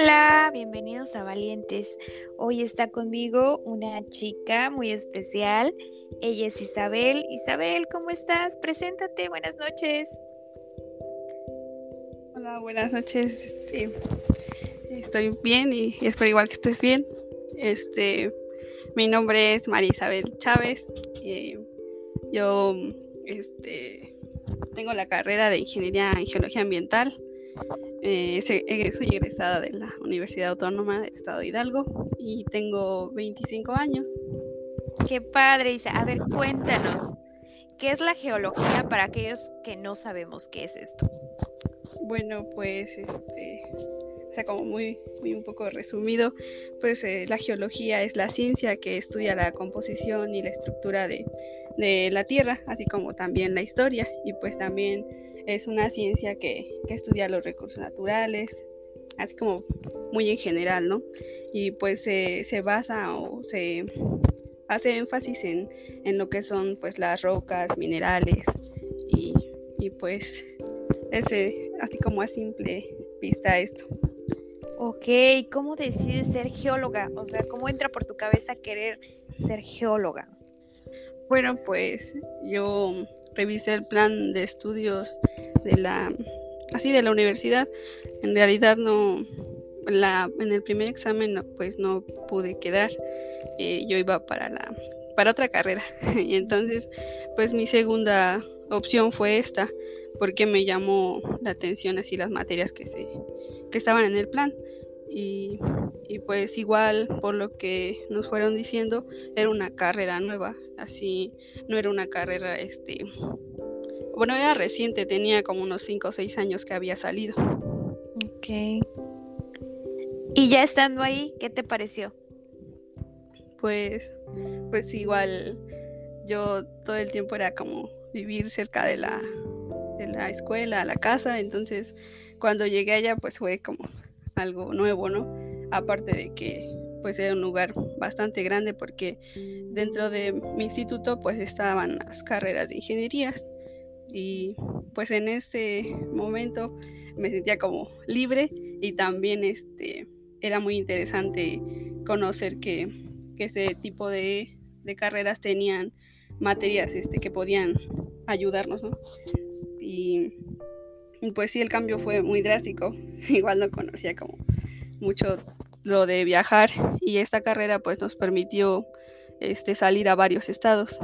Hola, bienvenidos a Valientes. Hoy está conmigo una chica muy especial. Ella es Isabel. Isabel, ¿cómo estás? Preséntate, buenas noches. Hola, buenas noches. Este, estoy bien y, espero igual que estés bien. Este, mi nombre es María Isabel Chávez. Y yo este, tengo la carrera de Ingeniería en Geología Ambiental eh, eh, soy egresada de la Universidad Autónoma del Estado de Hidalgo y tengo 25 años. Qué padre, Isa. A ver, cuéntanos, ¿qué es la geología para aquellos que no sabemos qué es esto? Bueno, pues, este, o sea, como muy, muy un poco resumido, pues eh, la geología es la ciencia que estudia la composición y la estructura de, de la Tierra, así como también la historia, y pues también es una ciencia que, estudia los recursos naturales, así como muy en general, ¿no? Y pues se basa o se hace énfasis en, lo que son pues las rocas, minerales y, pues ese, así como a simple vista esto. Ok, ¿cómo decides ser geóloga? O sea, ¿cómo entra por tu cabeza querer ser geóloga? Bueno, pues yo revisé el plan de estudios de la así de la universidad. En realidad no la en el primer examen pues no pude quedar. Eh, yo iba para la para otra carrera y entonces pues mi segunda opción fue esta porque me llamó la atención así las materias que se que estaban en el plan. Y, y, pues igual por lo que nos fueron diciendo era una carrera nueva. Así no era una carrera este bueno era reciente tenía como unos 5 o 6 años que había salido. Ok. Y ya estando ahí qué te pareció pues pues igual yo todo el tiempo era como vivir cerca de la de la escuela la casa. Entonces cuando llegué allá pues fue como algo nuevo, ¿no? Aparte de que pues era un lugar bastante grande porque dentro de mi instituto pues estaban las carreras de ingenierías y pues en ese momento me sentía como libre y también este era muy interesante conocer que, ese tipo de, de, carreras tenían materias este, que podían ayudarnos, ¿no? Y pues sí, el cambio fue muy drástico. Igual no conocía como mucho lo de viajar y esta carrera pues nos permitió este salir a varios estados.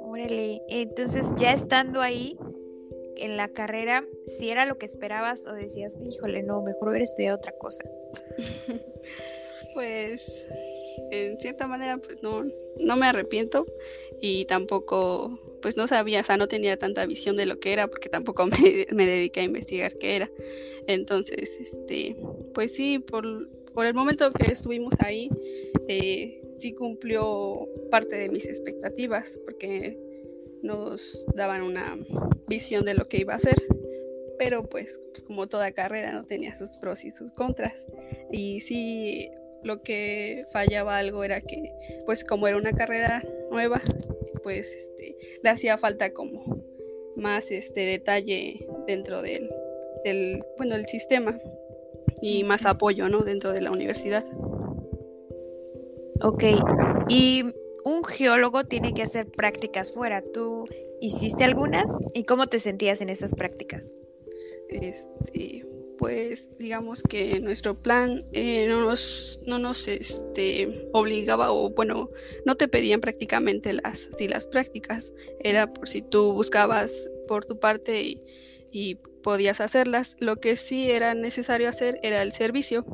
Órale, entonces ya estando ahí en la carrera, si era lo que esperabas o decías, híjole, no, mejor hubiera estudiado otra cosa. pues en cierta manera pues no, no me arrepiento y tampoco pues no sabía, o sea, no tenía tanta visión de lo que era porque tampoco me, me dediqué a investigar qué era. Entonces, este, pues sí, por, por el momento que estuvimos ahí, eh, sí cumplió parte de mis expectativas porque nos daban una visión de lo que iba a hacer. Pero pues como toda carrera no tenía sus pros y sus contras. Y sí, lo que fallaba algo era que pues como era una carrera nueva, pues este, le hacía falta como más este detalle dentro del, del bueno el sistema y más apoyo no dentro de la universidad. Ok y un geólogo tiene que hacer prácticas fuera. Tú hiciste algunas y cómo te sentías en esas prácticas este pues digamos que nuestro plan eh, no nos, no nos este, obligaba o bueno, no te pedían prácticamente las, si las prácticas, era por si tú buscabas por tu parte y, podías hacerlas. Lo que sí era necesario hacer era el servicio.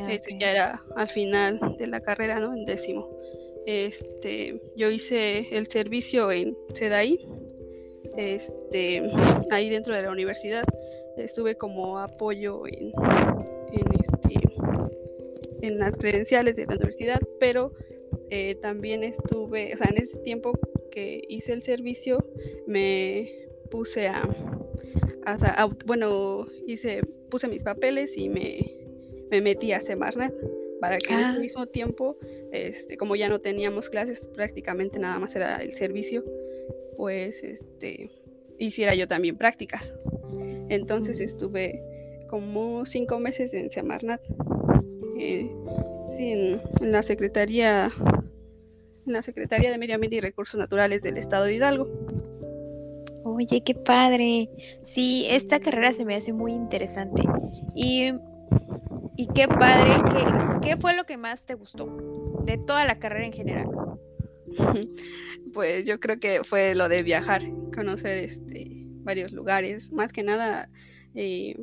Ah, Eso ya era al final de la carrera, ¿no? En décimo. Este, yo hice el servicio en CEDAI, este, ahí dentro de la universidad estuve como apoyo en, en, este, en las credenciales de la universidad, pero eh, también estuve, o sea, en ese tiempo que hice el servicio, me puse a, bueno, hice, puse mis papeles y me, me metí a Semarnat para que al ah. mismo tiempo, este, como ya no teníamos clases, prácticamente nada más era el servicio, pues este, hiciera yo también prácticas. Entonces estuve como cinco meses en Semarnat, eh, en, la Secretaría, en la Secretaría de Medio Ambiente y Recursos Naturales del Estado de Hidalgo. Oye, qué padre. Sí, esta carrera se me hace muy interesante. Y, y qué padre, ¿qué, ¿qué fue lo que más te gustó de toda la carrera en general? Pues yo creo que fue lo de viajar, conocer este, varios lugares, más que nada eh,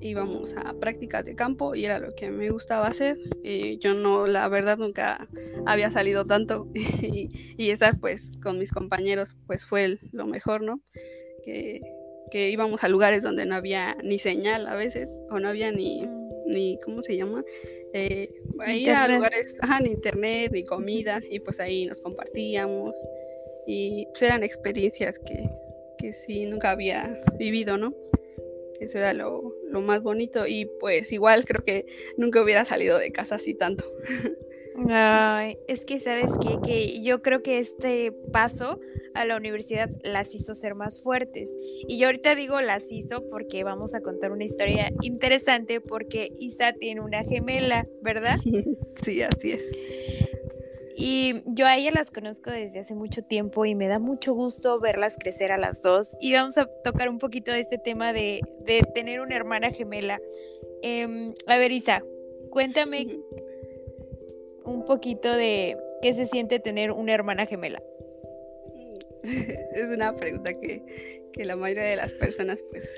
íbamos a prácticas de campo y era lo que me gustaba hacer. Eh, yo no, la verdad, nunca había salido tanto y, estar pues con mis compañeros pues fue lo mejor, ¿no? Que, que, íbamos a lugares donde no había ni señal a veces o no había ni, ni ¿cómo se llama? Eh, ir a lugares, ajá, ni internet, ni comida y pues ahí nos compartíamos y pues eran experiencias que, que sí nunca había vivido, ¿no? Eso era lo, más bonito y pues igual creo que nunca hubiera salido de casa así tanto. Ay, es que sabes qué? que yo creo que este paso a la universidad las hizo ser más fuertes. Y yo ahorita digo las hizo porque vamos a contar una historia interesante porque Isa tiene una gemela, ¿verdad? Sí, así es. Y yo a ella las conozco desde hace mucho tiempo y me da mucho gusto verlas crecer a las dos. Y vamos a tocar un poquito de este tema de, tener una hermana gemela. Em, a ver, Isa, cuéntame un poquito de qué se siente tener una hermana gemela. Es una pregunta que, que la mayoría de las personas pues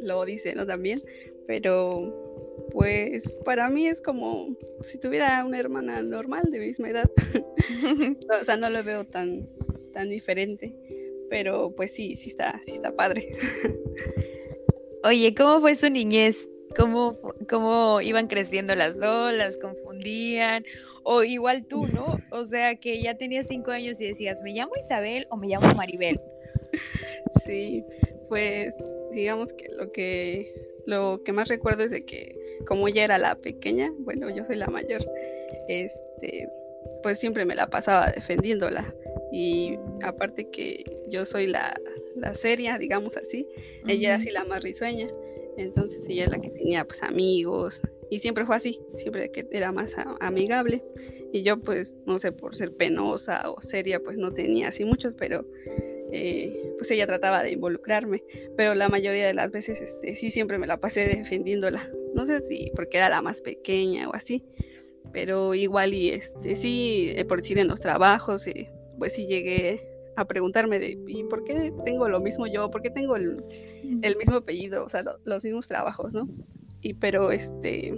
lo dicen, ¿no? También, pero pues para mí es como si tuviera una hermana normal de misma edad. o sea, no lo veo tan, tan diferente. Pero pues sí, sí está, sí está padre. Oye, ¿cómo fue su niñez? ¿Cómo, ¿Cómo iban creciendo las dos? ¿Las confundían? O igual tú, ¿no? O sea, que ya tenías cinco años y decías, ¿me llamo Isabel o me llamo Maribel? Sí, pues digamos que lo que lo que más recuerdo es de que como ella era la pequeña, bueno, yo soy la mayor, este, pues siempre me la pasaba defendiéndola. Y aparte que yo soy la, la seria, digamos así, ella era así la más risueña. Entonces ella es la que tenía pues amigos y siempre fue así, siempre que era más amigable. Y yo pues no sé, por ser penosa o seria pues no tenía así muchos, pero eh, pues ella trataba de involucrarme, pero la mayoría de las veces este, sí siempre me la pasé defendiéndola. No sé si porque era la más pequeña o así, pero igual y este sí, eh, por decir en los trabajos, eh, pues sí llegué a preguntarme de ¿y por qué tengo lo mismo yo? ¿Por qué tengo el, mismo apellido? O sea, los mismos trabajos, ¿no? Y pero este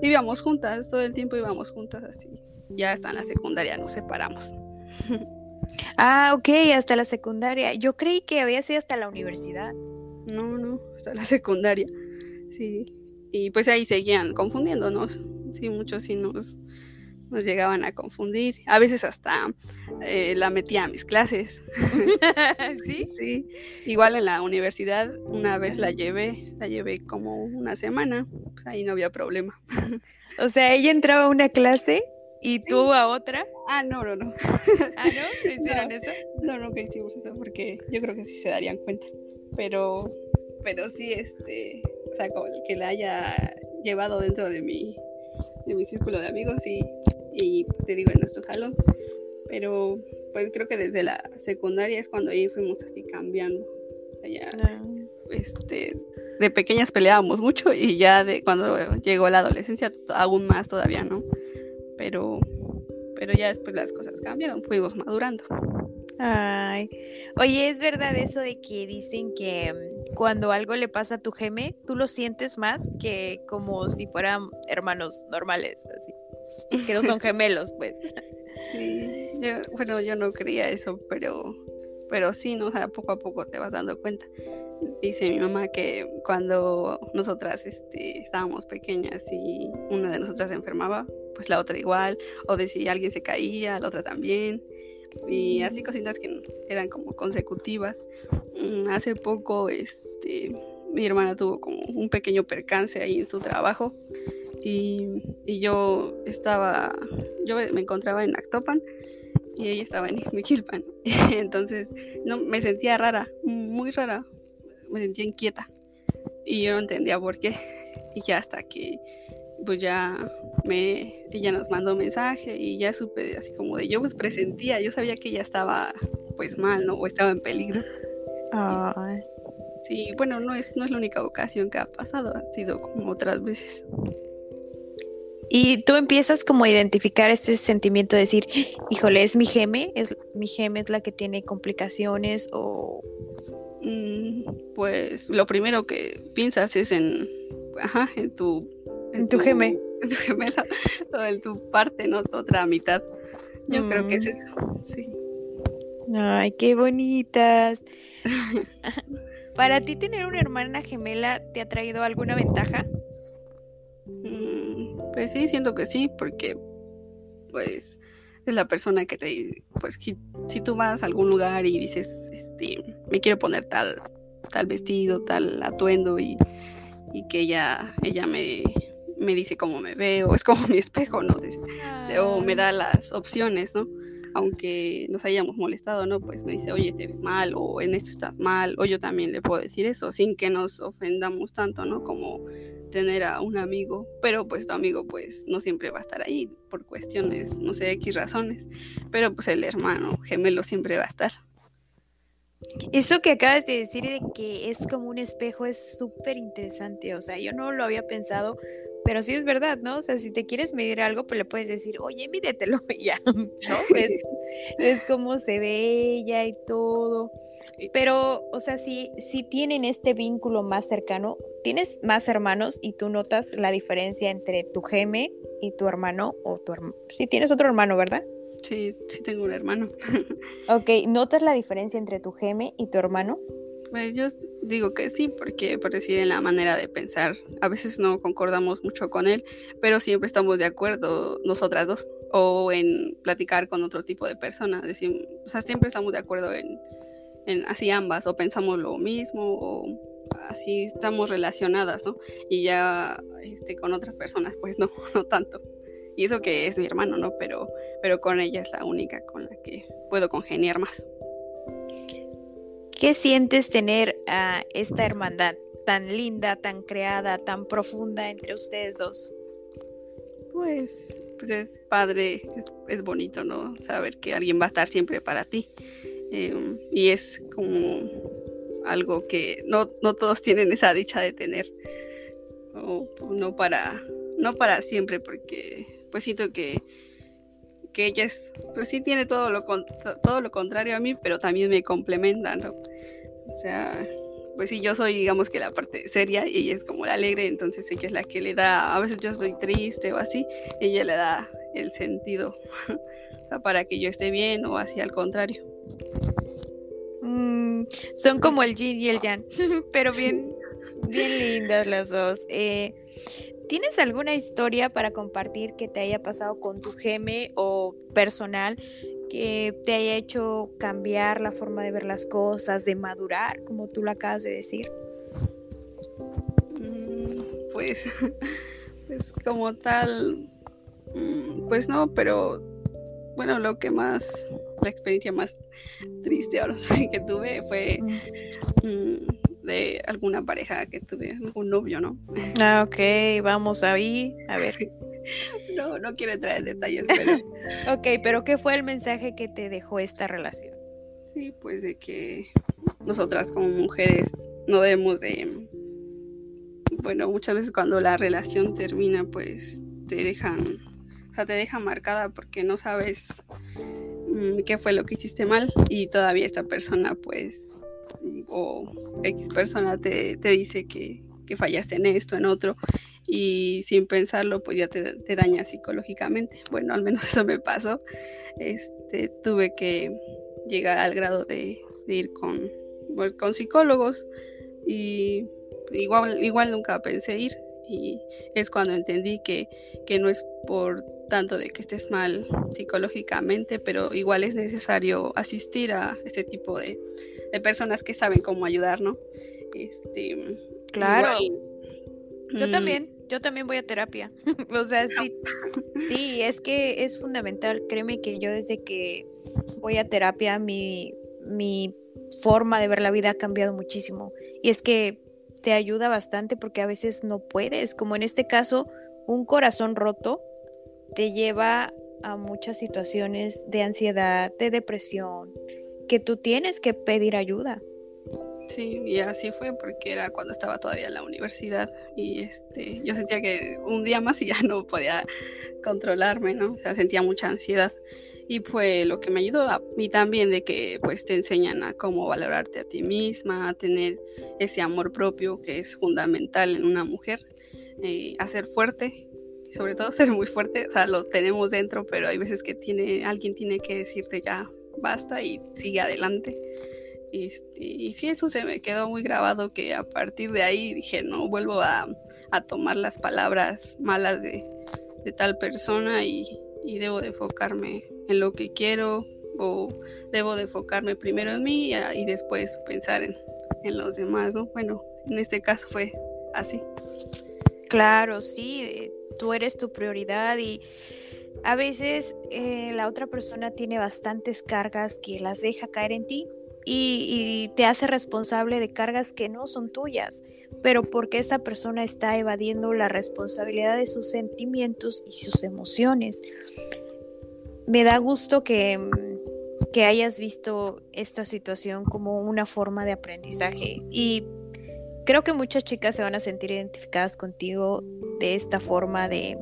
vivíamos juntas, todo el tiempo íbamos juntas así. Ya hasta en la secundaria nos separamos. Ah, ok, hasta la secundaria. Yo creí que había sido hasta la universidad. No, no, hasta la secundaria. Sí. Y pues ahí seguían confundiéndonos. Sí, muchos sí nos, nos llegaban a confundir. A veces hasta eh, la metía a mis clases. ¿Sí? Sí. Igual en la universidad una vez la llevé, la llevé como una semana. Pues ahí no había problema. O sea, ella entraba a una clase ¿Y tú a otra? Ah, no, no, no. ¿Ah, no? ¿No hicieron eso? No, nunca hicimos eso porque yo creo que sí se darían cuenta. Pero, pero sí, este, o sea, como el que la haya llevado dentro de mi, de mi círculo de amigos y, y te digo, en nuestro salón. Pero, pues creo que desde la secundaria es cuando ahí fuimos así cambiando. O sea, ya, ah. este, de pequeñas peleábamos mucho y ya de cuando llegó la adolescencia aún más todavía, ¿no? Pero, pero ya después las cosas cambiaron, fuimos madurando. Ay, oye, ¿es verdad eso de que dicen que mm, cuando algo le pasa a tu geme, tú lo sientes más que como si fueran hermanos normales, así? Que no son gemelos, pues. Sí, bueno, yo no creía eso, pero, pero sí, ¿no? O sea, poco a poco te vas dando cuenta. Dice mi mamá que cuando nosotras este, estábamos pequeñas y una de nosotras se enfermaba, pues la otra igual, o de si alguien se caía, la otra también, y así cositas que eran como consecutivas. Mm, hace poco, este, mi hermana tuvo como un pequeño percance ahí en su trabajo, y, y yo estaba, yo me encontraba en Actopan, y ella estaba en Ixmiquilpan. Entonces, no, me sentía rara, muy rara, me sentía inquieta y yo no entendía por qué. Y ya hasta que pues ya me ella nos mandó un mensaje y ya supe así como de yo pues presentía, yo sabía que ella estaba pues mal, ¿no? O estaba en peligro. Sí, bueno, no es no es la única ocasión que ha pasado, ha sido como otras veces. Y tú empiezas como a identificar este sentimiento de decir, híjole, es mi geme, es mi geme es la que tiene complicaciones o Mm, pues lo primero que piensas es en, ajá, en tu... En, tu, geme. Tu gemela, o en tu parte, ¿no? Tu otra mitad. Yo creo que es mm. eso, sí. Ay, qué bonitas. ¿Para ti tener una hermana gemela te ha traído alguna ventaja? Mm, pues sí, siento que sí, porque pues es la persona que te, pues si, tú vas a algún lugar y dices, este, me quiero poner tal, tal vestido, tal atuendo y, y que ella, ella me, me dice cómo me veo, es como mi espejo, ¿no? o me da las opciones, ¿no? Aunque nos hayamos molestado, ¿no? Pues me dice, oye, te ves mal, o en esto estás mal, o yo también le puedo decir eso, sin que nos ofendamos tanto, ¿no? Como tener a un amigo, pero pues tu amigo pues no siempre va a estar ahí por cuestiones, no sé, X razones, pero pues el hermano gemelo siempre va a estar. Eso que acabas de decir de que es como un espejo es súper interesante, o sea, yo no lo había pensado, pero sí es verdad, ¿no? O sea, si te quieres medir algo, pues le puedes decir, oye, mídetelo ya, ¿no? Es, es como se ve ella y todo. Pero, o sea, si, si tienen este vínculo más cercano, tienes más hermanos y tú notas la diferencia entre tu geme y tu hermano o tu hermano. Sí, tienes otro hermano, ¿verdad? Sí, sí tengo un hermano. ok, ¿notas la diferencia entre tu geme y tu hermano? Pues yo digo que sí, porque parece en la manera de pensar. A veces no concordamos mucho con él, pero siempre estamos de acuerdo nosotras dos. O en platicar con otro tipo de persona. Decir, o sea, siempre estamos de acuerdo en, en así ambas, o pensamos lo mismo, o así estamos relacionadas, ¿no? Y ya este, con otras personas, pues no, no tanto. Y eso que es mi hermano, ¿no? Pero, pero con ella es la única con la que puedo congeniar más. ¿Qué sientes tener a esta hermandad tan linda, tan creada, tan profunda entre ustedes dos? Pues, pues es padre, es, bonito, ¿no? Saber que alguien va a estar siempre para ti. Em, y es como algo que no, no todos tienen esa dicha de tener. O no para, no para siempre, porque pues siento que, que ella es, pues sí tiene todo lo, todo lo contrario a mí, pero también me complementa, ¿no? O sea, pues sí, yo soy, digamos que la parte seria y ella es como la alegre, entonces ella es la que le da, a veces yo estoy triste o así, ella le da el sentido para que yo esté bien o así al contrario. Mm, son como el yin y el yang, pero bien, bien lindas las dos. Eh, ¿Tienes alguna historia para compartir que te haya pasado con tu geme o personal que te haya hecho cambiar la forma de ver las cosas, de madurar, como tú lo acabas de decir? Mm, pues, pues como tal, mm, pues no, pero bueno, lo que más, la experiencia más triste ahora que tuve fue de alguna pareja que tuve, un novio, ¿no? Ah, ok, vamos ahí, a ver. no, no quiero entrar en detalles, pero... ok, pero ¿qué fue el mensaje que te dejó esta relación? Sí, pues de que nosotras como mujeres no debemos de... Bueno, muchas veces cuando la relación termina, pues te dejan o sea, te deja marcada porque no sabes mm, qué fue lo que hiciste mal y todavía esta persona, pues, o X persona te, dice que, fallaste en esto, en otro, y sin pensarlo, pues ya te, daña psicológicamente. Bueno, al menos eso me pasó. Este, tuve que llegar al grado de, ir con, pues, con psicólogos y igual, igual nunca pensé ir y es cuando entendí que, que no es por tanto de que estés mal psicológicamente, pero igual es necesario asistir a este tipo de, de personas que saben cómo ayudar, ¿no? Este, claro. yo mm, también, yo también voy a terapia. o sea, sí, sí, es que es fundamental. Créeme que yo desde que voy a terapia, mi, mi forma de ver la vida ha cambiado muchísimo. Y es que te ayuda bastante porque a veces no puedes, como en este caso, un corazón roto te lleva a muchas situaciones de ansiedad, de depresión, que tú tienes que pedir ayuda. Sí, y así fue porque era cuando estaba todavía en la universidad y este, yo sentía que un día más y ya no podía controlarme, ¿no? O sea, sentía mucha ansiedad y fue lo que me ayudó a mí también de que pues te enseñan a cómo valorarte a ti misma, a tener ese amor propio que es fundamental en una mujer, eh, a ser fuerte, sobre todo ser muy fuerte, o sea, lo tenemos dentro, pero hay veces que tiene, alguien tiene que decirte ya basta y sigue adelante. Este, y sí, eso se me quedó muy grabado que a partir de ahí dije, no, vuelvo a, tomar las palabras malas de, tal persona y, debo de enfocarme en lo que quiero o debo de enfocarme primero en mí y, después pensar en, los demás, ¿no? Bueno, en este caso fue así. Claro, sí, eh, tú eres tu prioridad y a veces eh, la otra persona tiene bastantes cargas que las deja caer en ti y, te hace responsable de cargas que no son tuyas, pero porque esa persona está evadiendo la responsabilidad de sus sentimientos y sus emociones. Me da gusto que, que hayas visto esta situación como una forma de aprendizaje y creo que muchas chicas se van a sentir identificadas contigo de esta forma de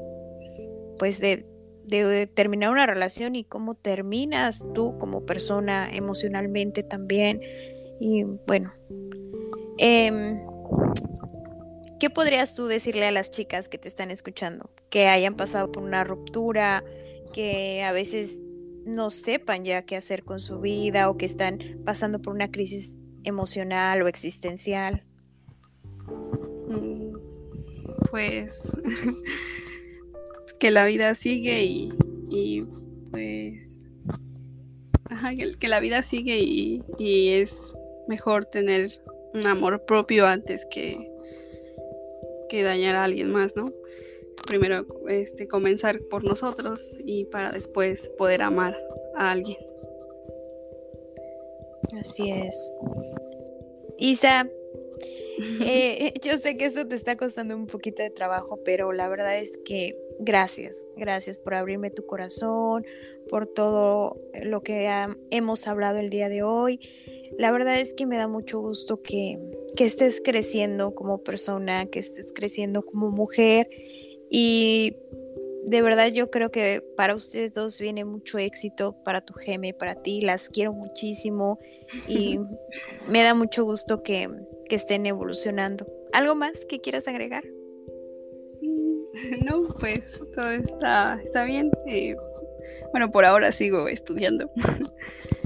pues de de terminar una relación y cómo terminas tú como persona emocionalmente también. Y bueno, em, ¿qué podrías tú decirle a las chicas que te están escuchando? Que hayan pasado por una ruptura, que a veces no sepan ya qué hacer con su vida o que están pasando por una crisis emocional o existencial. Mm, pues que la vida sigue y, pues ajá, que, la vida sigue y, es mejor tener un amor propio antes que, que dañar a alguien más, ¿no? Primero este, comenzar por nosotros y para después poder amar a alguien. Así es. Isa, eh, yo sé que esto te está costando un poquito de trabajo, pero la verdad es que gracias, gracias por abrirme tu corazón, por todo lo que hemos hablado el día de hoy. La verdad es que me da mucho gusto que, que estés creciendo como persona, que estés creciendo como mujer y de verdad yo creo que para ustedes dos viene mucho éxito, para tu geme, para ti, las quiero muchísimo y me da mucho gusto que, que estén evolucionando. ¿Algo más que quieras agregar? No, pues todo está, está bien. Eh, bueno, por ahora sigo estudiando.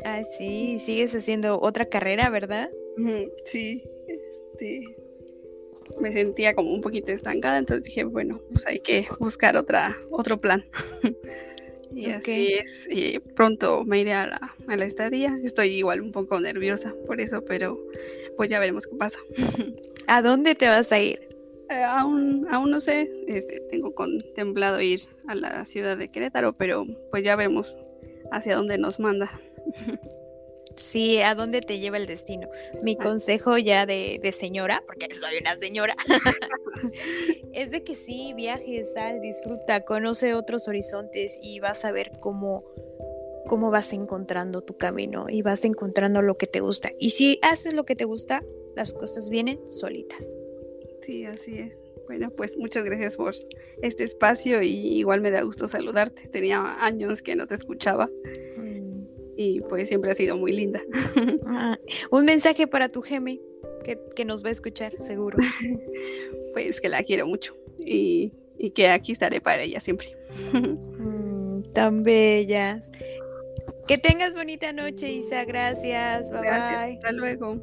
Ah, sí, sigues haciendo otra carrera, ¿verdad? Sí, este, me sentía como un poquito estancada, entonces dije, bueno, pues hay que buscar otra, otro plan. y así es, y pronto me iré a la, a la estadía. Estoy igual un poco nerviosa por eso, pero pues ya veremos qué pasa. ¿A dónde te vas a ir? Eh, aún, aún no sé, este, tengo contemplado ir a la ciudad de Querétaro, pero pues ya vemos hacia dónde nos manda. Sí, a dónde te lleva el destino. Mi consejo ya de, de señora, porque soy una señora, es de que sí, viajes, sal, disfruta, conoce otros horizontes y vas a ver cómo, cómo vas encontrando tu camino y vas encontrando lo que te gusta. Y si haces lo que te gusta, las cosas vienen solitas. Sí, así es. Bueno, pues muchas gracias por este espacio y igual me da gusto saludarte. Tenía años que no te escuchaba mm. y pues siempre ha sido muy linda. Ah, un mensaje para tu Geme que, nos va a escuchar, seguro. pues que la quiero mucho y, que aquí estaré para ella siempre. Mm, tan bellas. Que tengas bonita noche, Isa. Gracias. Bye bye. Hasta luego.